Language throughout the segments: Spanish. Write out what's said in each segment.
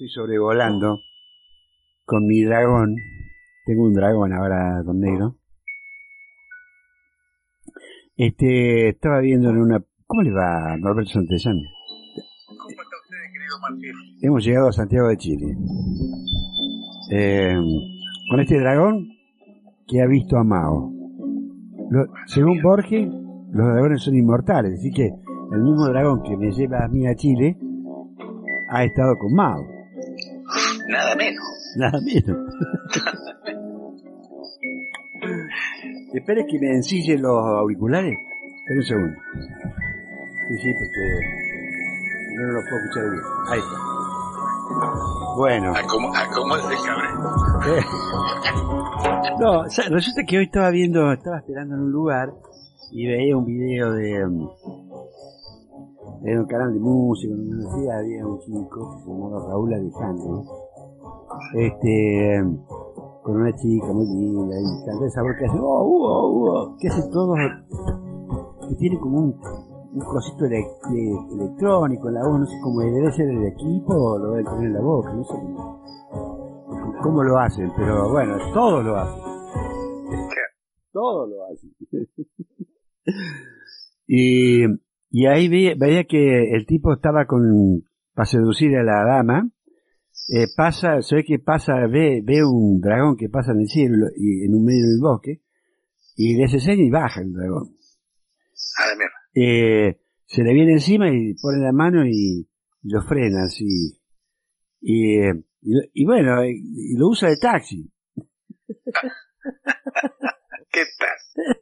estoy sobrevolando con mi dragón. Tengo un dragón ahora, don Negro. Este, estaba viendo en una... ¿Cómo le va, Norberto Santellán? ¿Cómo está usted, querido Martín? Hemos llegado a Santiago de Chile. Eh, con este dragón que ha visto a Mao. Según Borges, los dragones son inmortales, así que el mismo dragón que me lleva a mí a Chile ha estado con Mao. Nada menos. Nada menos. Espere que me ensille los auriculares. Espera un segundo. Sí, sí, porque no lo puedo escuchar bien. Ahí está. Bueno. ¿A cómo, a cómo es el cabrón? No, o sea, resulta que hoy estaba viendo, estaba esperando en un lugar y veía un video de, um, de un canal de música, no me decía, había un chico llamaba Raúl Alejandro, este, con una chica muy linda y canta esa voz que hace, oh, uh, uh, que hace todo, que tiene como un, un cosito electrónico en la voz, no sé cómo debe ser el equipo o lo debe tener en la boca, no sé cómo, cómo lo hacen, pero bueno, todos lo hacen. Todos lo hacen. y, y ahí ve- veía que el tipo estaba con, para seducir a la dama, eh, pasa, se ve que pasa, ve, ve un dragón que pasa en el cielo y en un medio del bosque, y le hace seña y baja el dragón. A la mierda. Eh, se le viene encima y pone la mano y, lo frena así. Y, eh, y, y bueno, y, y lo usa de taxi. ¿Qué tal?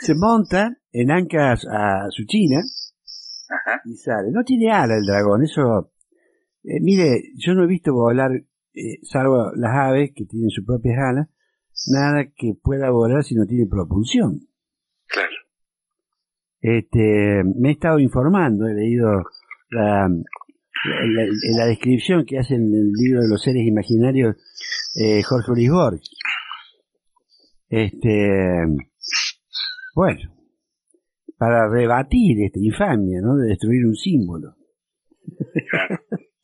Se monta en ancas a su china Ajá. y sale. No tiene ala el dragón, eso... eh, mire, yo no he visto volar, eh, salvo las aves que tienen sus propias alas, nada que pueda volar si no tiene propulsión. Claro. Este, me he estado informando, he leído la, la, la- la descripción que hace en el libro de los seres imaginarios eh, Jorge Luis Borges. Este, bueno, para rebatir esta infamia, ¿no? De destruir un símbolo.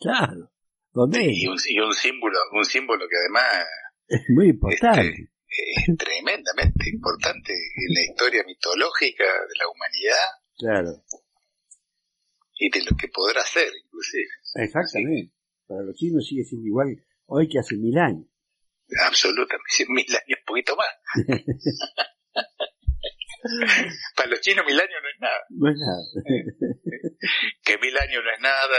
Claro. ¿Dónde Y un, y un símbolo, un símbolo que además es muy importante. es tremendamente importante en la historia mitológica de la humanidad Claro. y de lo que podrá ser, inclusive. Exactamente. Para los chinos sigue siendo igual hoy que hace mil años. Absolutamente, mil años, un poquito más. Para los chinos mil años no es nada. No es nada. Que mil años no es nada.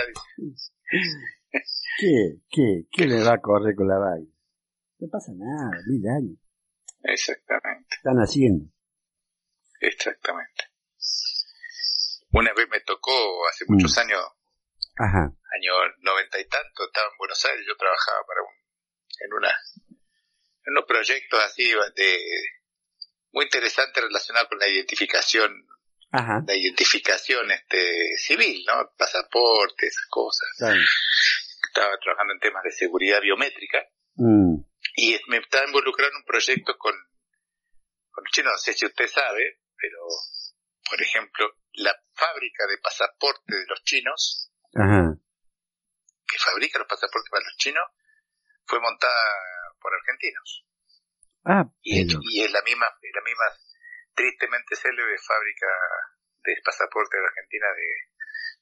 ¿Qué? ¿Qué? ¿Qué le va a correr con la vaina? No pasa nada, mil años. Exactamente, Están haciendo. exactamente. Una vez me tocó, hace muchos años, Ajá. año noventa y tanto, estaba en Buenos Aires, yo trabajaba para un, en una, en unos proyectos así de, muy interesantes relacionados con la identificación, Ajá. la identificación este civil, ¿no? Pasaporte, esas cosas. Estaba trabajando en temas de seguridad biométrica Mm, y me estaba involucrado en un proyecto con, con chino, no sé si usted sabe, pero por ejemplo, la fábrica de pasaporte de los chinos, Ajá. que fabrica los pasaportes para los chinos, fue montada por argentinos. Ah, Y, es la misma, es la misma tristemente célebre fábrica de pasaporte de Argentina de,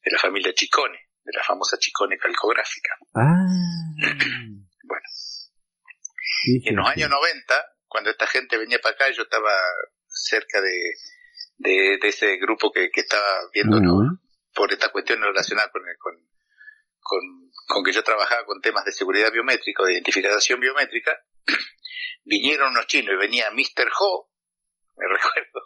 de la familia Chicone, de la famosa Chicone calcográfica. ah. Bueno, Sí, en los sí. años 90, cuando esta gente venía para acá, yo estaba cerca de, de, de ese grupo que, que estaba viendo por esta cuestión relacionada con, con, con, con que yo trabajaba con temas de seguridad biométrica o de identificación biométrica, vinieron unos chinos y venía Mr. Ho, me recuerdo,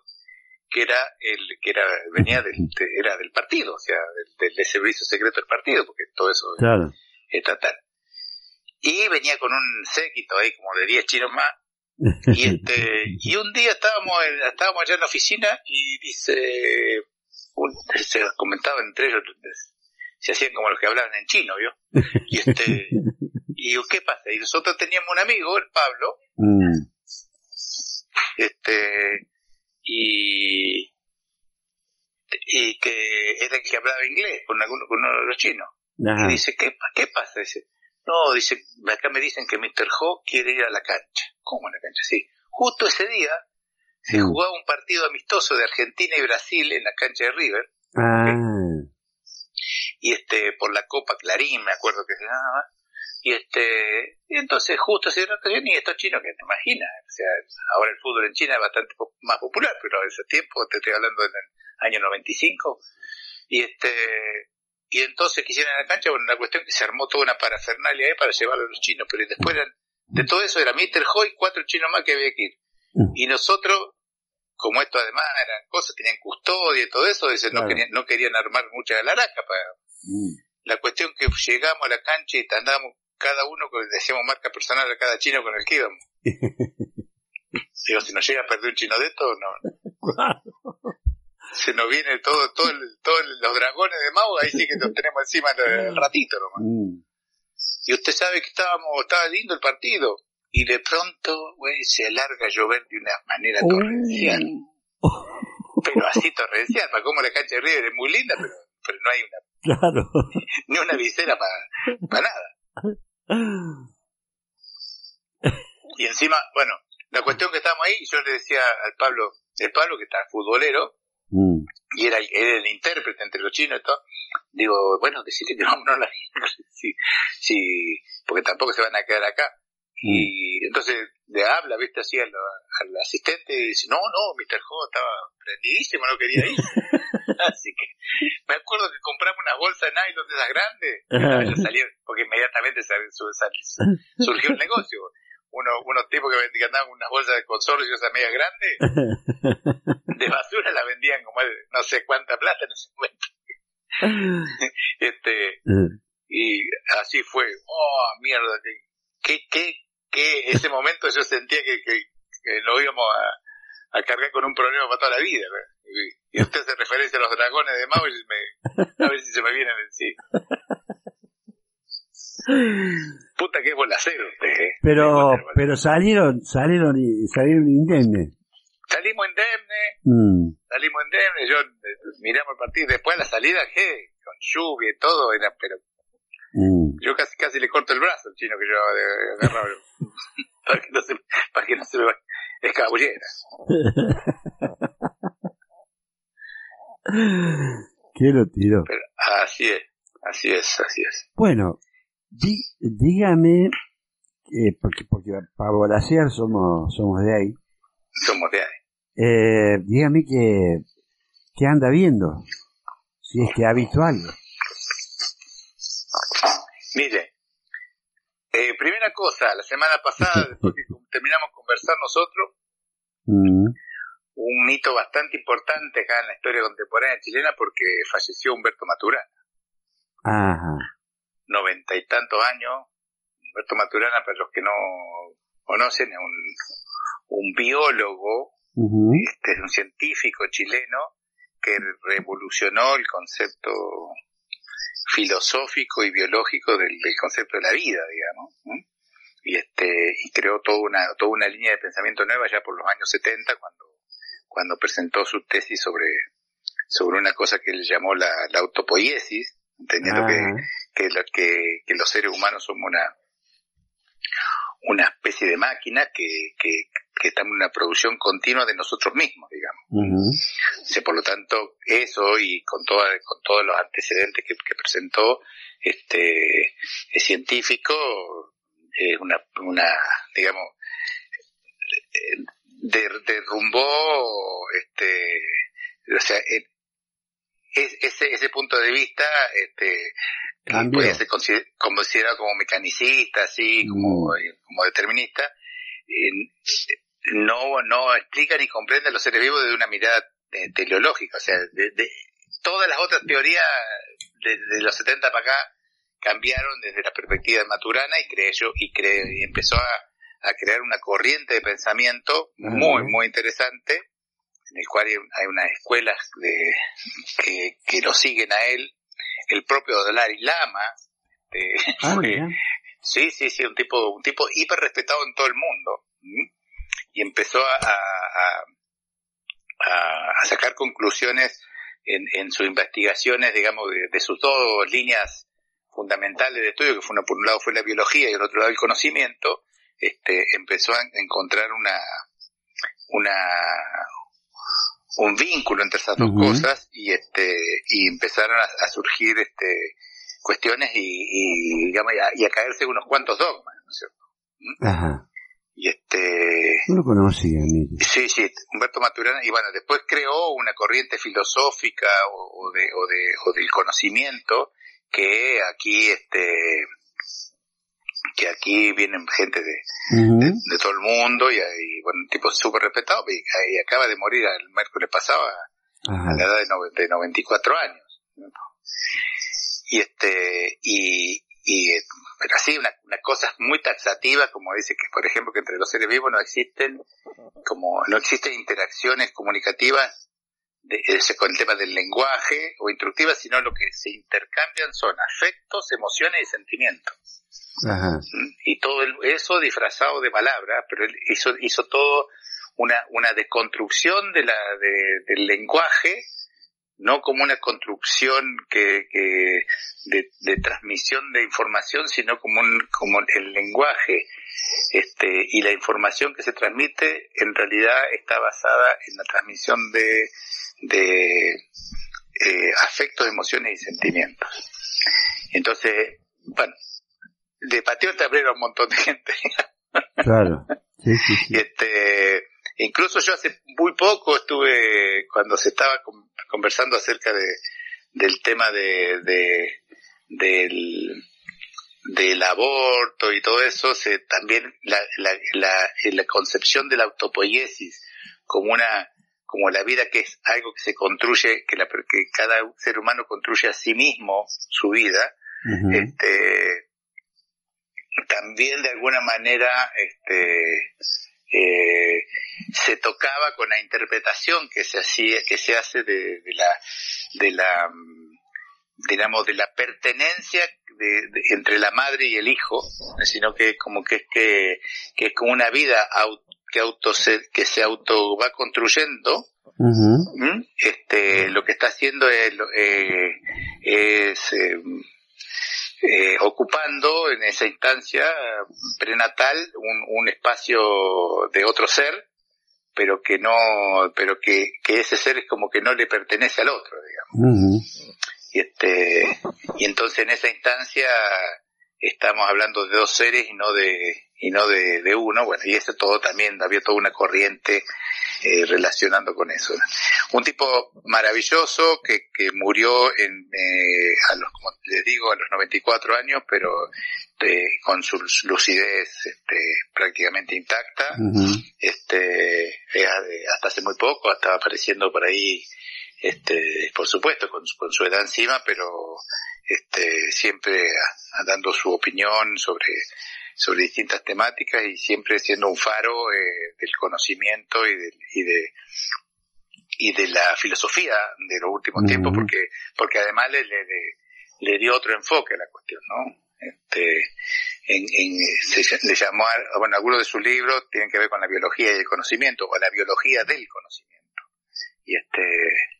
que era el, que era, venía del, de- era del partido, o sea, del, del servicio secreto del partido, porque todo eso Claro. es estatal. Y venía con un séquito ahí como de 10 chinos más, y este, y un día estábamos, estábamos allá en la oficina y dice, un- se comentaba entre ellos, se hacían como los que hablaban en chino, ¿vio? Y este, y digo, ¿qué pasa? Y nosotros teníamos un amigo, el Pablo, Mm, este, y, y que era el que hablaba inglés con alguno, con uno de los chinos. Ajá. Y dice, ¿qué, qué pasa? Dice, no, dice, acá me dicen que Mr. Ho quiere ir a la cancha. ¿Cómo a la cancha? Sí. Justo ese día se jugaba un partido amistoso de Argentina y Brasil en la cancha de River, Ah, y este, por la Copa Clarín, me acuerdo que se llamaba, y este, y entonces justo se ocasión, y estos chinos que te imaginas, o sea, ahora el fútbol en China es bastante po- más popular, pero en ese tiempo, te estoy hablando del año 95, y este, y entonces quisieron en la cancha, bueno, la cuestión es que se armó toda una parafernalia ahí para llevarlo a los chinos, pero después eran, de todo eso era Mr. Ho y cuatro chinos más que había que ir. Mm. Y nosotros, como esto además eran cosas, tenían custodia y todo eso, dicen, no, querían, no querían armar mucha galaraca para, mm. la cuestión que llegamos a la cancha y andábamos cada uno, hacíamos marca personal a cada chino con el que íbamos. Digo, si nos llega a perder un chino de esto, no, se nos viene todo, todo, el- todo los dragones de Mao, ahí sí que los tenemos encima el, el ratito nomás. Mm. Y usted sabe que estábamos, estaba lindo el partido, y de pronto, güey, se alarga a llover de una manera torrencial. Pero así torrencial, para como la cancha de River es muy linda, pero, pero no hay una, Claro. ni una visera para, para nada. Y encima, bueno, la cuestión que estábamos ahí, yo le decía al Pablo, el Pablo que está futbolero, Mm. y era el, era el intérprete entre los chinos y todo, digo, bueno, decirle que vámonos a la sí, sí, porque tampoco se van a quedar acá. Y entonces le habla, viste, así al, al asistente y dice, no, no, Mr. Ho estaba prendidísimo, no quería ir. así que me acuerdo que compramos una bolsa de nylon de esas grandes, salió, porque inmediatamente sal- su- sal- surgió el negocio. Uno, unos tipos que, vendían- que andaban con unas bolsas de consorcios a medias grandes, de basura la vendían como de no sé cuánta plata en ese momento. este, y así fue. Oh, mierda, que, que, que, ese momento yo sentía que, que, que lo íbamos a, a cargar con un problema para toda la vida. Y, y usted hace referencia a los dragones de Mao y me, a ver si se me vienen encima. Puta que es bolacero usted, ¿eh? Pero, pero salieron, salieron, y- salieron indemnes. Salimos indemne, Mm. salimos indemne, yo eh, miramos el partido, después la salida, ¿qué? Con lluvia y todo, era, pero Mm. yo casi casi le corto el brazo al chino que yo agarraba para que no se, para que no se me escabullera. ¿Qué lo tiró? Pero así es, así es, así es. Bueno, di- dígame, eh, porque, porque para volasear somos, somos de ahí, Somos de ahí. eh, dígame que, que anda viendo, si es que ha visto algo. Mire, eh, primera cosa, la semana pasada, después que terminamos de conversar nosotros, Mm. un hito bastante importante acá en la historia contemporánea chilena porque falleció Humberto Maturana, Ajá. noventa y tantos años. Humberto Maturana, para los que no conocen, es un, un biólogo, este, es un científico chileno que revolucionó el concepto filosófico y biológico del, del concepto de la vida, digamos. ¿no? Y este, y creó toda una, toda una línea de pensamiento nueva ya por los años 70 cuando, cuando presentó su tesis sobre, sobre una cosa que él llamó la, la autopoiesis, entendiendo que, Ajá. que, lo- que, que los seres humanos somos una, una especie de máquina que, que, que está en una producción continua de nosotros mismos, digamos. O sea, por lo tanto, eso y con, toda, con todos los antecedentes que, que presentó este es científico, es una, una digamos, der- derrumbó, este, o sea, eh, es- ese, ese punto de vista, este, que Cambió. puede ser consider- considerado como mecanicista, así, como, como determinista, eh, no, no explica ni comprende a los seres vivos desde una mirada eh, teleológica, o sea, de, de- todas las otras teorías desde los 70 para acá cambiaron desde la perspectiva de Maturana y creyó y, cre- y empezó a, a crear una corriente de pensamiento muy, muy interesante, en el cual hay, hay unas escuelas de, que, que lo siguen a él, el propio Dalai Lama, Ah, mira. Sí, sí, sí, un tipo, un tipo hiper respetado en todo el mundo. Y empezó a, a, a- a sacar conclusiones en, en sus investigaciones, digamos, de, de sus dos líneas fundamentales de estudio, que fue por un lado fue la biología y el otro lado el conocimiento, este, empezó a encontrar una, una, un vínculo entre esas dos cosas y este, y empezaron a, surgir este, cuestiones y, digamos, y a, caerse unos cuantos dogmas, ¿no es cierto? ¿Mm? Ajá. Y este... No lo conocía, Sí, sí, Humberto Maturana, y bueno, después creó una corriente filosófica o, de, o, de, o del conocimiento que aquí, este, que aquí vienen gente de, de, todo el mundo y, y bueno, un tipo súper respetado y, acaba de morir el miércoles pasado a, la edad de, de 94 años. Y este, y, y pero así una, una cosa muy taxativa como dice que por ejemplo que entre los seres vivos no existen como no existen interacciones comunicativas de, con el tema del lenguaje o instructivas sino lo que se intercambian son afectos emociones y sentimientos Ajá. y todo eso disfrazado de palabras pero él hizo hizo todo una una deconstrucción de la del lenguaje no como una construcción que, que de, de, transmisión de información, sino como, un, como el lenguaje este, y la información que se transmite en realidad está basada en la transmisión de, de eh, afectos, emociones y sentimientos. Entonces, bueno, de patio te abrieron un montón de gente. Claro. Sí, sí, sí. Este, incluso yo hace muy poco estuve, cuando se estaba conversando acerca de, del tema de, de del, del aborto y todo eso, se, también la, la, la, la concepción de la autopoiesis como una como la vida que es algo que se construye, que, la, que cada ser humano construye a sí mismo su vida, este, también de alguna manera este, eh, se tocaba con la interpretación que se hacía, que se hace de, de la, de la, digamos, de la pertenencia de, entre la madre y el hijo, sino que como que es que, que es como una vida que auto se, que se auto va construyendo, este, lo que está haciendo es, eh, es eh, eh, ocupando en esa instancia prenatal un, un, espacio de otro ser, pero que no, pero que, que, ese ser es como que no le pertenece al otro, digamos. Y este, y entonces en esa instancia estamos hablando de dos seres y no de, y no de, de uno, bueno, y eso todo también, había toda una corriente eh, relacionando con eso. Un tipo maravilloso que, que murió en, eh, a los, como les digo, a los 94 años, pero eh, con su lucidez este, prácticamente intacta. Este, hasta hace muy poco, estaba apareciendo por ahí, este, por supuesto, con, con su edad encima, pero este, siempre dando su opinión sobre sobre distintas temáticas y siempre siendo un faro eh, del conocimiento y de, y de y de la filosofía de los últimos tiempos porque porque además le, le, le, dio otro enfoque a la cuestión no este en, en se, le llamó bueno algunos de sus libros tienen que ver con la biología y el conocimiento o la biología del conocimiento. Y este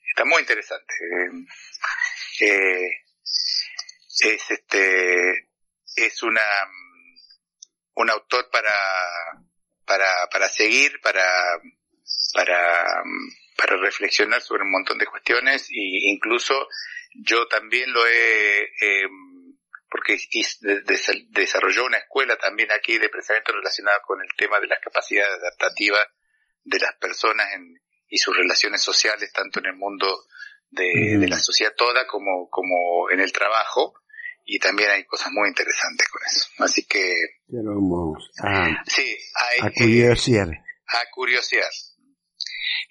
está muy interesante. Eh, eh es este es una un autor para, para, para seguir, para, para, para reflexionar sobre un montón de cuestiones. E incluso yo también lo he, eh, porque desarrolló una escuela también aquí de pensamiento relacionado con el tema de las capacidades adaptativas de las personas en, y sus relaciones sociales, tanto en el mundo de, de la sociedad toda como, como en el trabajo y también hay cosas muy interesantes con eso. Así que... vamos a, sí, a curiosear. A curiosear.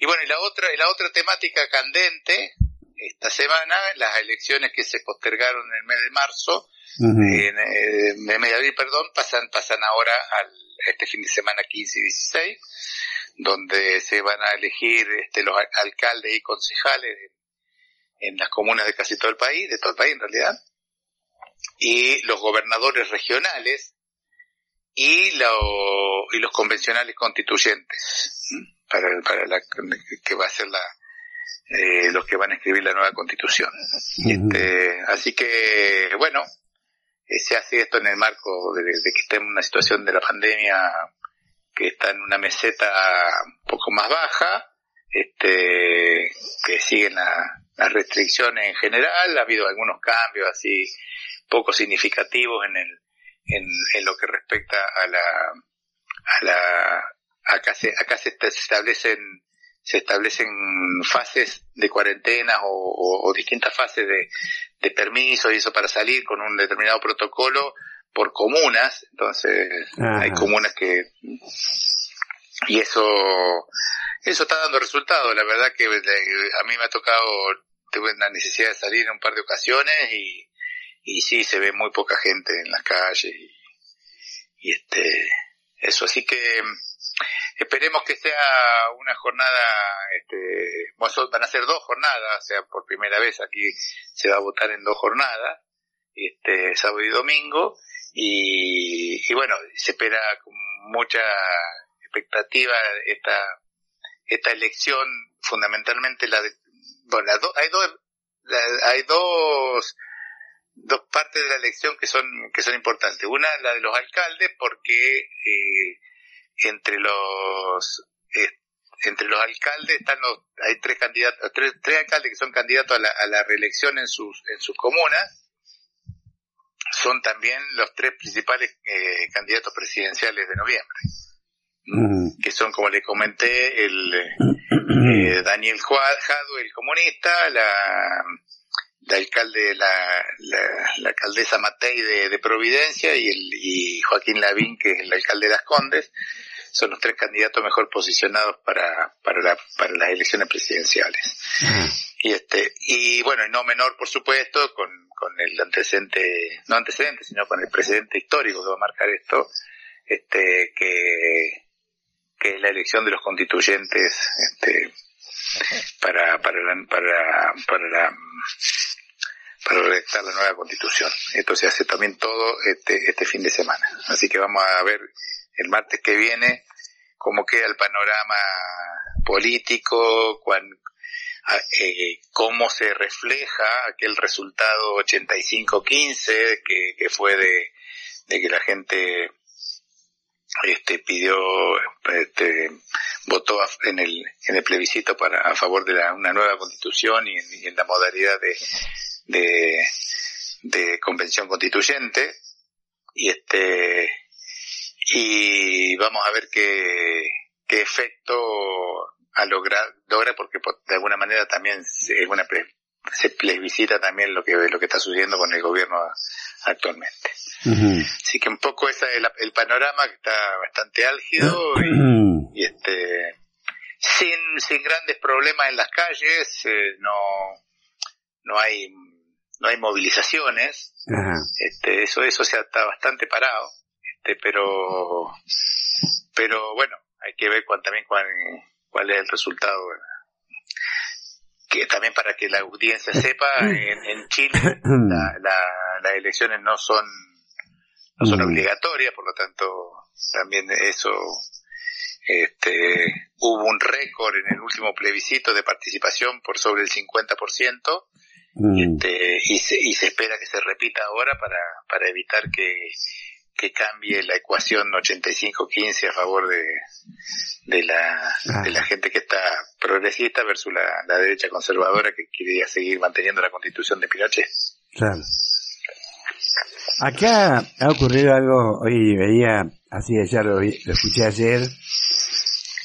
Y bueno, y la otra, y la otra temática candente, esta semana, las elecciones que se postergaron en el mes de marzo, en, eh, en, el mes de abril, perdón, pasan, pasan ahora al, este fin de semana 15 y 16, donde se van a elegir este, los alcaldes y concejales en, en las comunas de casi todo el país, de todo el país en realidad y los gobernadores regionales y, lo, y los convencionales constituyentes para, para la, que va a ser la eh, los que van a escribir la nueva constitución. este, así que bueno, eh, se hace esto en el marco de, que está en una situación de la pandemia que está en una meseta un poco más baja, este, que siguen las restricciones en general, ha habido algunos cambios así poco significativos en el, en, lo que respecta a la, a la, acá se, acá se establecen se establecen fases de cuarentena o, distintas fases de, de permiso y eso para salir con un determinado protocolo por comunas, entonces hay comunas que y eso eso está dando resultados, la verdad que a mí me ha tocado tuve la necesidad de salir en un par de ocasiones y, y sí se ve muy poca gente en las calles y, y este eso. Así que Esperemos que sea una jornada, este, van a ser dos jornadas, o sea, por primera vez aquí se va a votar en dos jornadas, este, sábado y domingo, y, bueno, se espera con mucha expectativa esta, esta elección, fundamentalmente la de, bueno, hay dos, hay dos, dos partes de la elección que son, que son importantes. Una, la de los alcaldes, porque, eh, entre los eh, entre los alcaldes están los hay tres candidatos tres, tres alcaldes que son candidatos a la, a la reelección en sus en sus comunas son también los tres principales eh, candidatos presidenciales de noviembre mm. que son como le comenté el eh, Daniel Jado el comunista la la alcalde la, la, alcaldesa Matei de, de Providencia y el y Joaquín Lavín que es el alcalde de Las Condes son los tres candidatos mejor posicionados para, para, la, para las elecciones presidenciales. Y este, y bueno, y no menor, por supuesto, con, con el antecedente, no antecedente, sino con el precedente histórico que va a marcar esto, este, que, que es la elección de los constituyentes, este, para, para la, para, para la, para redactar la nueva constitución. Esto se hace también todo este, este fin de semana. Así que vamos a ver el martes que viene cómo queda el panorama político, eh, cómo se refleja aquel resultado 85-15 que, que fue de, que la gente este pidió este, votó en el en el plebiscito para a favor de una nueva constitución y en, la modalidad de, de de convención constituyente y este y vamos a ver qué, qué efecto ha logrado, logra porque de alguna manera también se, una se plebiscita también lo que lo que está sucediendo con el gobierno actualmente. Así que un poco ese es el, panorama que está bastante álgido y, este sin, sin grandes problemas en las calles, eh, no no hay no hay movilizaciones, este eso eso se está bastante parado este, pero, pero bueno, hay que ver cuál, también cuál, cuál es el resultado. Que también para que la audiencia sepa, en, Chile las elecciones no son, no son mm. obligatorias, por lo tanto, también eso, este, hubo un récord en el último plebiscito de participación por sobre el 50%, mm. este, y, se, y se espera que se repita ahora para, para evitar que, que cambie la ecuación 85-15 a favor de, de, la, de la gente que está progresista versus la, derecha conservadora que quería seguir manteniendo la constitución de Pinochet. Claro. Acá ha ocurrido algo, hoy veía, así ya lo, escuché ayer,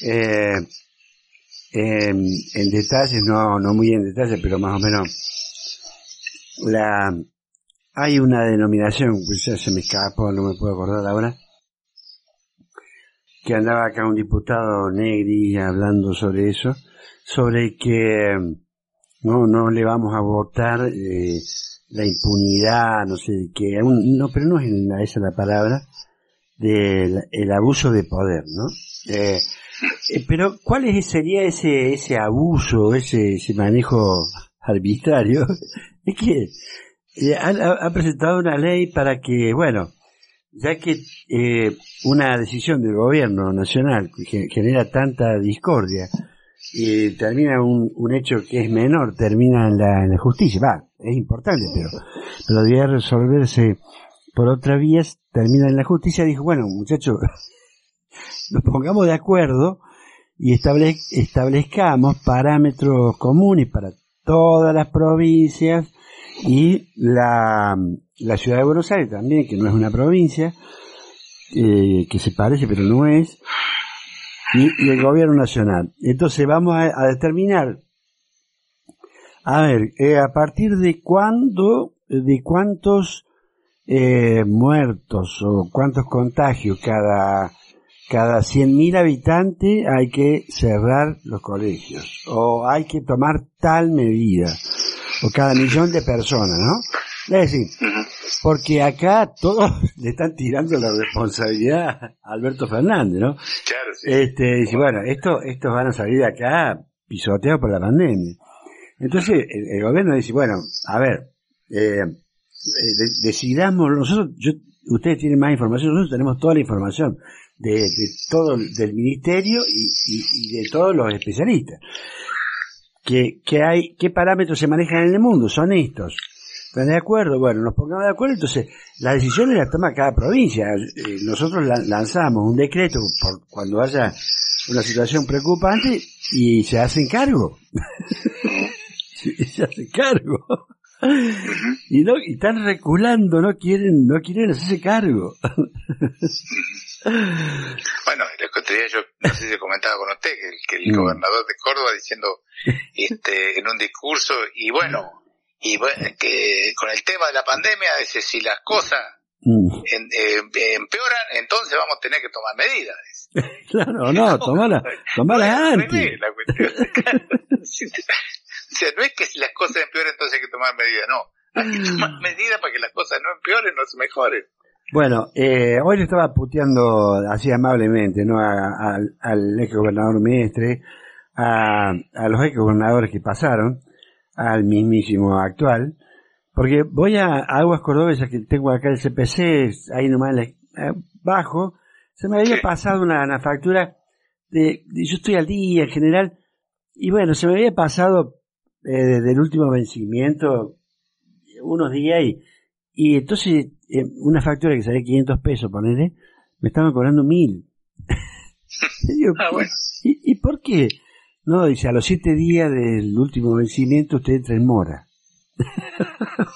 eh, en, en detalle, no, no muy en detalle, pero más o menos, la, hay una denominación, ya se me escapó, no me puedo acordar ahora, que andaba acá un diputado negri hablando sobre eso, sobre que no, no le vamos a votar eh, la impunidad, no sé qué, no, pero no es esa la palabra, del el abuso de poder, ¿no? Eh, eh, pero ¿cuál es, sería ese, ese abuso, ese, ese manejo arbitrario? Es que ha, presentado una ley para que, bueno, ya que eh, una decisión del gobierno nacional que genera tanta discordia y termina un, un hecho que es menor, termina en la, en la justicia, va, es importante, pero, pero debería resolverse por otra vía termina en la justicia, dijo, bueno, muchachos, nos pongamos de acuerdo y establezcamos parámetros comunes para todas las provincias y la, la ciudad de Buenos Aires también, que no es una provincia, eh, que se parece pero no es, y, el gobierno nacional. Entonces vamos a, determinar, a ver, eh, a partir de cuándo, de cuántos eh, muertos o cuántos contagios cada cada 100.000 habitantes hay que cerrar los colegios o hay que tomar tal medida o cada millón de personas, ¿no? Es decir, porque acá todos le están tirando la responsabilidad a Alberto Fernández, ¿no? Claro, sí. Este, dice, bueno, esto, estos van a salir de acá pisoteados por la pandemia. Entonces, el, gobierno dice, bueno, a ver, eh, eh decidamos, nosotros, yo, ustedes tienen más información, nosotros tenemos toda la información de, todo del ministerio y, de todos los especialistas. Que, que hay, qué parámetros se manejan en el mundo, son estos. ¿Están de acuerdo? Bueno, nos pongamos de acuerdo, entonces las decisiones las toma cada provincia. Eh, nosotros lanzamos un decreto por cuando haya una situación preocupante y se hacen cargo. se hacen cargo. y no, y están reculando, no quieren, no quieren hacerse cargo. Bueno, les yo, no sé si comentaba con usted, que, el, mm. gobernador de Córdoba diciendo este, en un discurso, y bueno, y que con el tema de la pandemia, dice, si las cosas mm. eh, empeoran, entonces vamos a tener que tomar medidas. claro, no, tomarlas tomala antes. La cuestión. o sea, no es que si las cosas empeoran, entonces hay que tomar medidas, no. Hay que tomar medidas para que las cosas no empeoren, no se mejoren. Bueno, eh, hoy le estaba puteando así amablemente, ¿no? al ex gobernador Mestre, a, a los ex gobernadores que pasaron, al mismísimo actual, porque voy a Aguas Cordobesas que tengo acá el CPC, ahí nomás eh, bajo, se me había pasado una, factura de, yo estoy al día en general, y bueno, se me había pasado eh, desde el último vencimiento unos días y, y entonces eh, una factura que salía 500 pesos, ponele, me estaban cobrando mil. ah, bueno. ¿y, por qué? No, dice, a los siete días del último vencimiento usted entra en mora.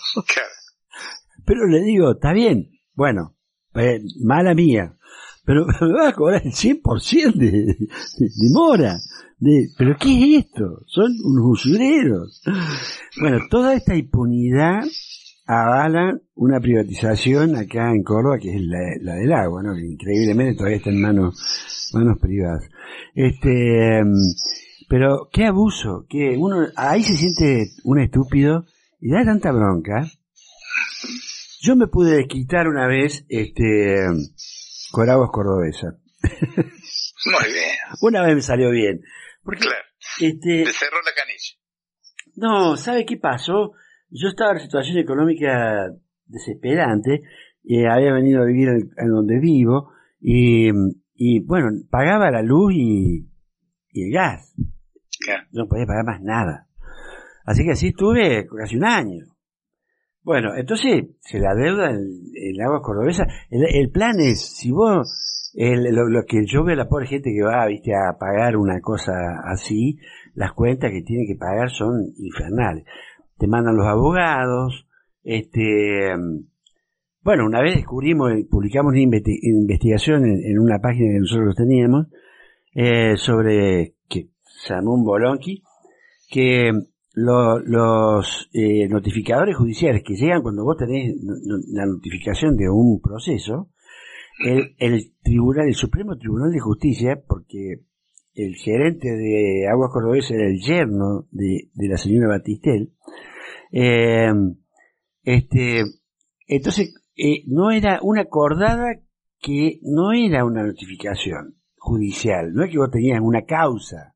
Pero le digo, está bien, bueno, eh, mala mía, pero me va a cobrar el 100% de, de, de mora. De, ¿Pero qué es esto? Son unos usureros. Bueno, toda esta impunidad avalan una privatización acá en Córdoba, que es la, del agua, ¿no? Que increíblemente todavía está en manos, manos privadas. Este, em, pero qué abuso, que uno, ahí se siente un estúpido y da tanta bronca. Yo me pude desquitar una vez, este, con aguas cordobesa. Muy bien. Una vez me salió bien. Porque, claro. Este, cerró la canilla. No, ¿sabe qué pasó? Yo estaba en situación económica desesperante, eh, había venido a vivir en, donde vivo y, bueno, pagaba la luz y, el gas. No podía pagar más nada. Así que así estuve casi un año. Bueno, entonces se la deuda en el agua cordobesa. El, plan es, si vos, lo, que yo veo a la pobre gente que va, viste, a pagar una cosa así, las cuentas que tiene que pagar son infernales te mandan los abogados, este, bueno, una vez descubrimos, publicamos una investigación en, una página que nosotros teníamos, eh, sobre, que se llamó un bolonqui, que los eh, notificadores judiciales que llegan cuando vos tenés la notificación de un proceso, el, el tribunal, el Supremo Tribunal de Justicia, porque el gerente de Aguas Cordobesa era el yerno de, de la señora Batistel, eh, este, entonces, eh, no era una acordada que no era una notificación judicial, no es que vos tenías una causa,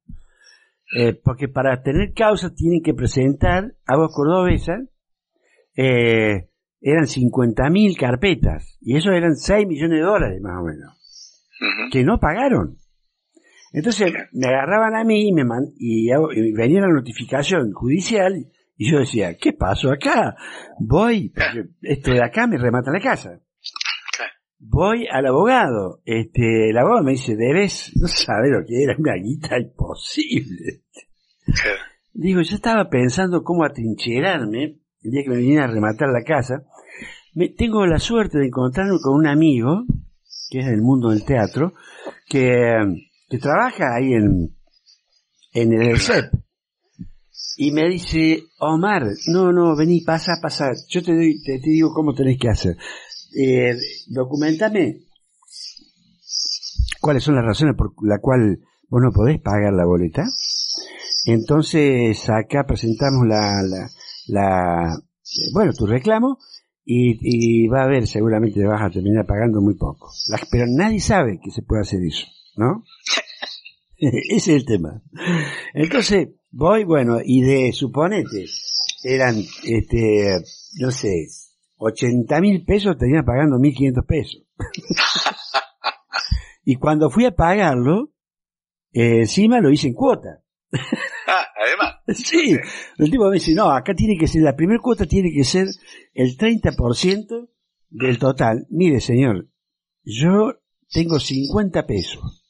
eh, porque para tener causa tienen que presentar a vos cordobesa, eh, eran 50.000 carpetas, y eso eran 6 millones de dólares más o menos, que no pagaron. Entonces me agarraban a mí y, me y, venía la notificación judicial y yo decía, ¿qué pasó acá? Voy, esto de acá me remata la casa. voy al abogado. Este, el abogado me dice, debes, no sabe lo que era, una guita imposible. Digo, yo estaba pensando cómo atrincherarme el día que me viniera a rematar la casa. Me, tengo la suerte de encontrarme con un amigo, que es del mundo del teatro, que, que trabaja ahí en, en el CEP. Y me dice, Omar, no, no, vení, pasa, pasa. Yo te, doy, te, te digo cómo tenés que hacer. Eh, documentame cuáles son las razones por la cual vos no podés pagar la boleta. Entonces acá presentamos la, la, la eh, bueno, tu reclamo y, y, va a haber, seguramente vas a terminar pagando muy poco. pero nadie sabe que se puede hacer eso, ¿no? Ese es el tema. Entonces, voy, bueno, y de, suponete, eran, este, no sé, 80 mil pesos tenía pagando 1500 pesos. y cuando fui a pagarlo, eh, encima lo hice en cuota. ah, además. Sí, el tipo me dice, no, acá tiene que ser, la primera cuota tiene que ser el 30% del total. Mire, señor, yo tengo 50 pesos.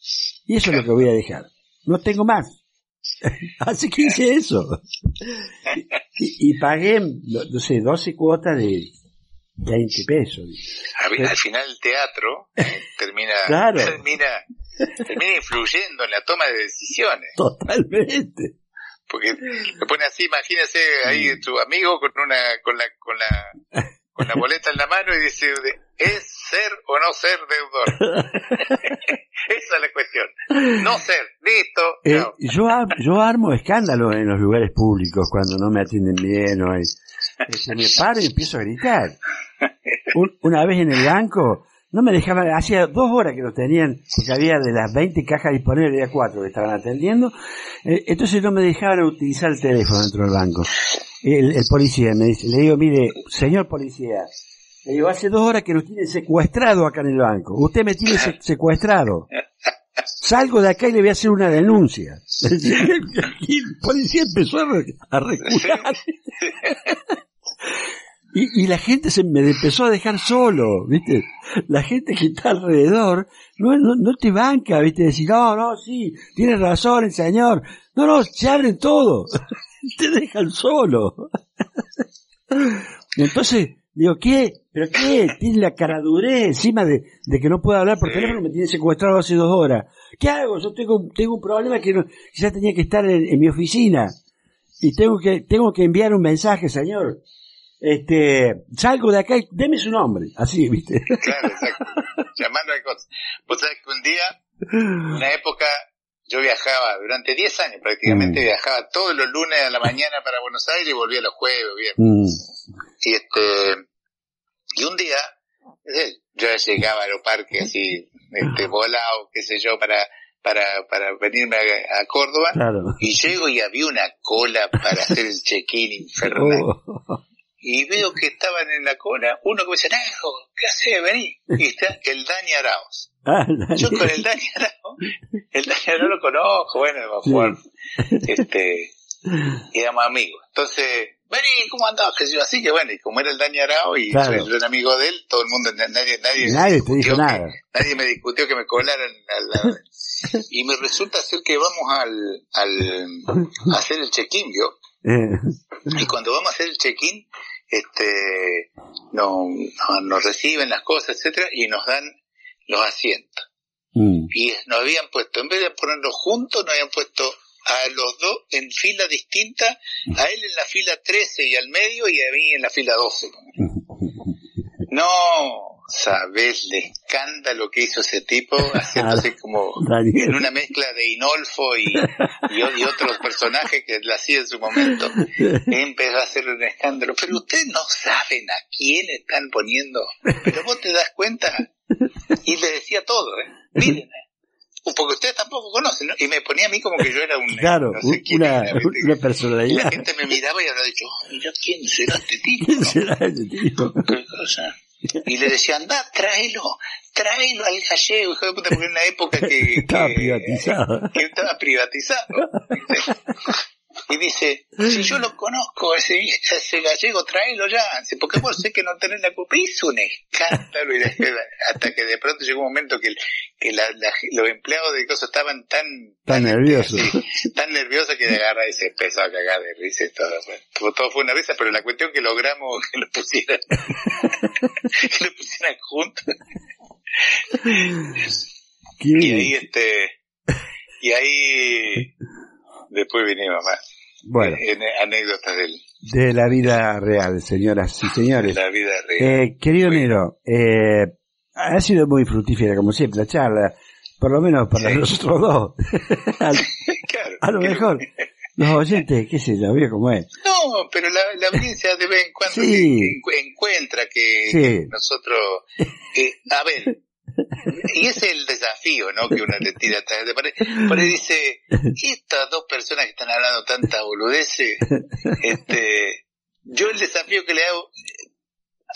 Y eso es lo que voy a dejar. No tengo más. Así que hice eso. Y, pagué, no sé, 12 cuotas de 20 pesos. Al, final el teatro termina, termina, termina influyendo en la toma de decisiones. Totalmente. Porque me pone así, imagínese ahí tu amigo con una, con la, con la, con la boleta en la mano y dice, ¿es ser o no ser deudor? Esa es la cuestión. No ser, listo. Eh, yo, yo armo escándalos en los lugares públicos cuando no me atienden bien o se me paro y empiezo a gritar. una vez en el banco, no me dejaban, hacía dos horas que lo tenían, porque había de las 20 cajas disponibles, había cuatro que estaban atendiendo, eh, entonces no me dejaban utilizar el teléfono dentro del banco. El, el policía me dice, le digo, mire, señor policía, le digo, hace dos horas que nos tienen secuestrado acá en el banco. Usted me tiene secuestrado. Salgo de acá y le voy a hacer una denuncia. Y el policía empezó a, recular. Y, y, la gente se me empezó a dejar solo, ¿viste? La gente que está alrededor no, no, no te banca, ¿viste? Decir, no, no, sí, tiene razón el señor. No, no, se abren todo. te dejan solo. Entonces, Digo, ¿qué? ¿Pero qué? Tiene la cara duré encima de, de, que no puedo hablar por teléfono, me tiene secuestrado hace dos horas. ¿Qué hago? Yo tengo, tengo un problema que no, quizás tenía que estar en, mi oficina. Y tengo que, tengo que enviar un mensaje, señor. Este, salgo de acá y deme su nombre. Así, ¿viste? Claro, exacto. Llamando a cosas. Vos sabés que un día, una época, yo viajaba, durante 10 años prácticamente, mm. viajaba todos los lunes a la mañana para Buenos Aires y volvía los jueves, bien. Mm. Y este, y un día, eh, yo llegaba a los parques así, este, volado, qué sé yo, para, para, para venirme a, Córdoba, y llego y había una cola para hacer el check-in infernal. Oh. Y veo que estaban en la cola, uno que me dice, ¿qué haces? Vení. Y está el Dani Arauz. Ah, yo con el Dani Arauz, el Dani Arauz lo conozco, bueno, mejor, este, éramos amigos. Entonces, vení, ¿cómo andabas? Que yo así que bueno, y como era el Dani Arao y soy, yo era amigo de él, todo el mundo, nadie, nadie, nadie te dijo nada. nadie me discutió que me colaran al, y me resulta ser que vamos al, al, a hacer el check-in, ¿vio? y cuando vamos a hacer el check-in, este, no, nos reciben las cosas, etcétera, y nos dan los asientos. Mm. Y nos habían puesto, en vez de ponerlos juntos, nos habían puesto a los dos en fila distinta, a él en la fila 13 y al medio y a mí en la fila 12. No, sabes el escándalo que hizo ese tipo, haciéndose como en una mezcla de Inolfo y, y, otros personajes que le hacía en su momento. Empezó a hacer un escándalo. Pero ustedes no saben a quién están poniendo. Pero vos te das cuenta. Y le decía todo, ¿eh? Miren, ¿eh? Porque ustedes tampoco conocen, ¿no? Y me ponía a mí como que yo era un... Claro, una, una, personalidad. Y la gente me miraba y habrá dicho, oh, mira, ¿quién será este tipo? ¿Quién será este tipo? Y le decía, anda, tráelo, tráelo al gallego, hijo de puta, porque en una época que... estaba privatizado. Que estaba privatizado. y dice, si yo lo conozco, ese, ese gallego, tráelo ya, porque vos sé que no tenés la culpa, hizo un escándalo, y hasta que de pronto llegó un momento que, que la, los empleados de cosas estaban tan... Tan, nerviosos. tan nerviosos que agarra y se empezó a cagar de risa y todo. todo fue una risa, pero la cuestión que logramos que lo pusieran, que lo pusieran juntos. y ahí este, y ahí después vinimos más. Bueno. En, anécdotas de la vida real, señoras y señores. De la vida real. Eh, querido Nero, eh, ha sido muy fructífera, como siempre, la charla, por lo menos para nosotros dos. claro, a lo mejor, los oyentes, qué sé yo, veo cómo es. No, pero la, la audiencia de vez en cuando encuentra que, nosotros, eh, a ver, y ese es el desafío, ¿no? Que uno le tira atrás de pared. Por ahí dice, estas dos personas que están hablando tanta boludeces, este, yo el desafío que le hago,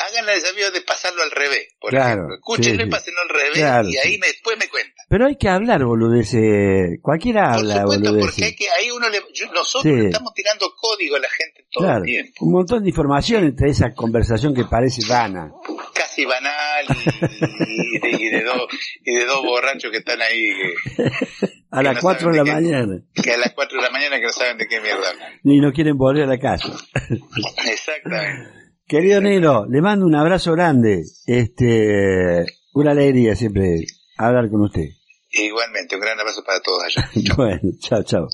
hagan el desafío de pasarlo al revés, por claro, ejemplo. Escúchenlo y pásenlo al revés y ahí me, después me cuentan. Pero hay que hablar boludeces, cualquiera habla supuesto, porque hay que, ahí uno le, nosotros le estamos tirando código a la gente todo el tiempo. Un montón de información entre esa conversación que parece vana. Casi banal y, de, y, de, dos, y de dos borrachos que están ahí. a las 4 de la mañana. Que a las 4 de la mañana que no saben de qué mierda. Ni no quieren volver a la casa. Exactamente. Querido Nero, le mando un abrazo grande. Este, una alegría siempre hablar con usted. Igualmente, un gran abrazo para todos allá. bueno, chao, chao.